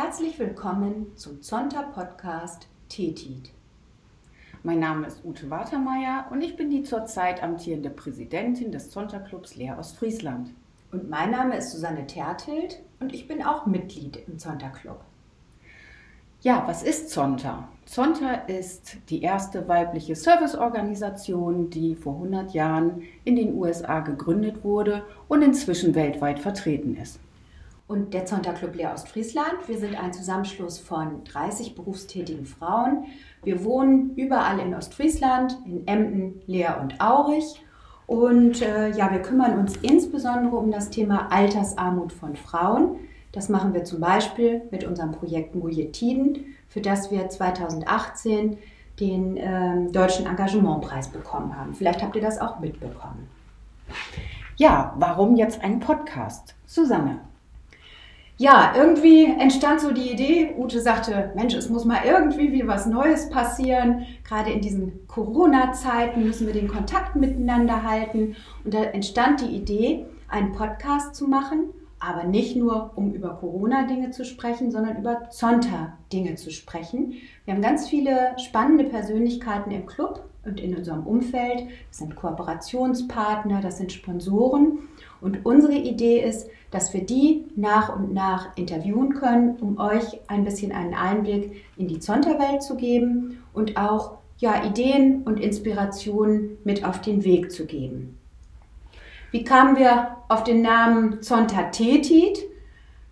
Herzlich willkommen zum Zonta Podcast TETIT. Mein Name ist Ute Watermeier und ich bin die zurzeit amtierende Präsidentin des Zonta Clubs Leer Ostfriesland. Und mein Name ist Susanne Tertelt und ich bin auch Mitglied im Zonta Club. Ja, was ist Zonta? Zonta ist die erste weibliche Serviceorganisation, die vor 100 Jahren in den USA gegründet wurde und inzwischen weltweit vertreten ist. Und der Zonta Club Leer Ostfriesland, wir sind ein Zusammenschluss von 30 berufstätigen Frauen. Wir wohnen überall in Ostfriesland, in Emden, Leer und Aurich und äh, ja, wir kümmern uns insbesondere um das Thema Altersarmut von Frauen. Das machen wir zum Beispiel mit unserem Projekt Mujetiden, für das wir 2018 den äh, Deutschen Engagementpreis bekommen haben. Vielleicht habt ihr das auch mitbekommen. Ja, warum jetzt ein Podcast? Susanne ja, irgendwie entstand so die Idee, Ute sagte, Mensch, es muss mal irgendwie wieder was Neues passieren. Gerade in diesen Corona-Zeiten müssen wir den Kontakt miteinander halten. Und da entstand die Idee, einen Podcast zu machen, aber nicht nur, um über Corona-Dinge zu sprechen, sondern über Zonta-Dinge zu sprechen. Wir haben ganz viele spannende Persönlichkeiten im Club und in unserem Umfeld. Das sind Kooperationspartner, das sind Sponsoren. Und unsere Idee ist, dass wir die nach und nach interviewen können, um euch ein bisschen einen Einblick in die Zonta-Welt zu geben und auch ja, Ideen und Inspirationen mit auf den Weg zu geben. Wie kamen wir auf den Namen Zonta Tetit?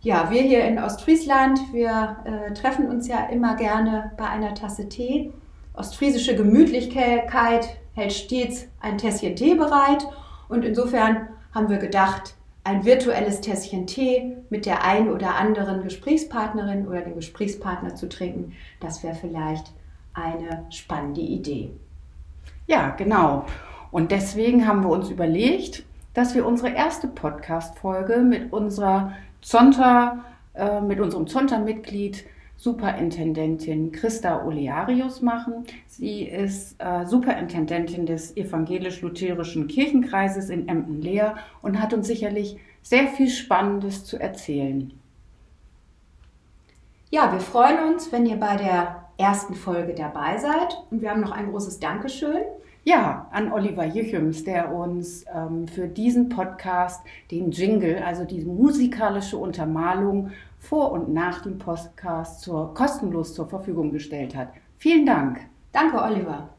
Ja, wir hier in Ostfriesland, wir äh, treffen uns ja immer gerne bei einer Tasse Tee. Ostfriesische Gemütlichkeit hält stets ein Tässchen Tee bereit und insofern haben wir gedacht, ein virtuelles Tässchen Tee mit der einen oder anderen Gesprächspartnerin oder dem Gesprächspartner zu trinken, das wäre vielleicht eine spannende Idee. Ja, genau. Und deswegen haben wir uns überlegt, dass wir unsere erste Podcast-Folge mit unserer Zonta, äh, mit unserem Zonta-Mitglied Superintendentin Christa Olearius machen. Sie ist äh, Superintendentin des evangelisch-lutherischen Kirchenkreises in Emden-Leer und hat uns sicherlich sehr viel Spannendes zu erzählen. Ja, wir freuen uns, wenn ihr bei der ersten Folge dabei seid und wir haben noch ein großes Dankeschön. Ja, an Oliver Jüchems, der uns ähm, für diesen Podcast den Jingle, also die musikalische Untermalung vor und nach dem Podcast zur, kostenlos zur Verfügung gestellt hat. Vielen Dank. Danke, Oliver.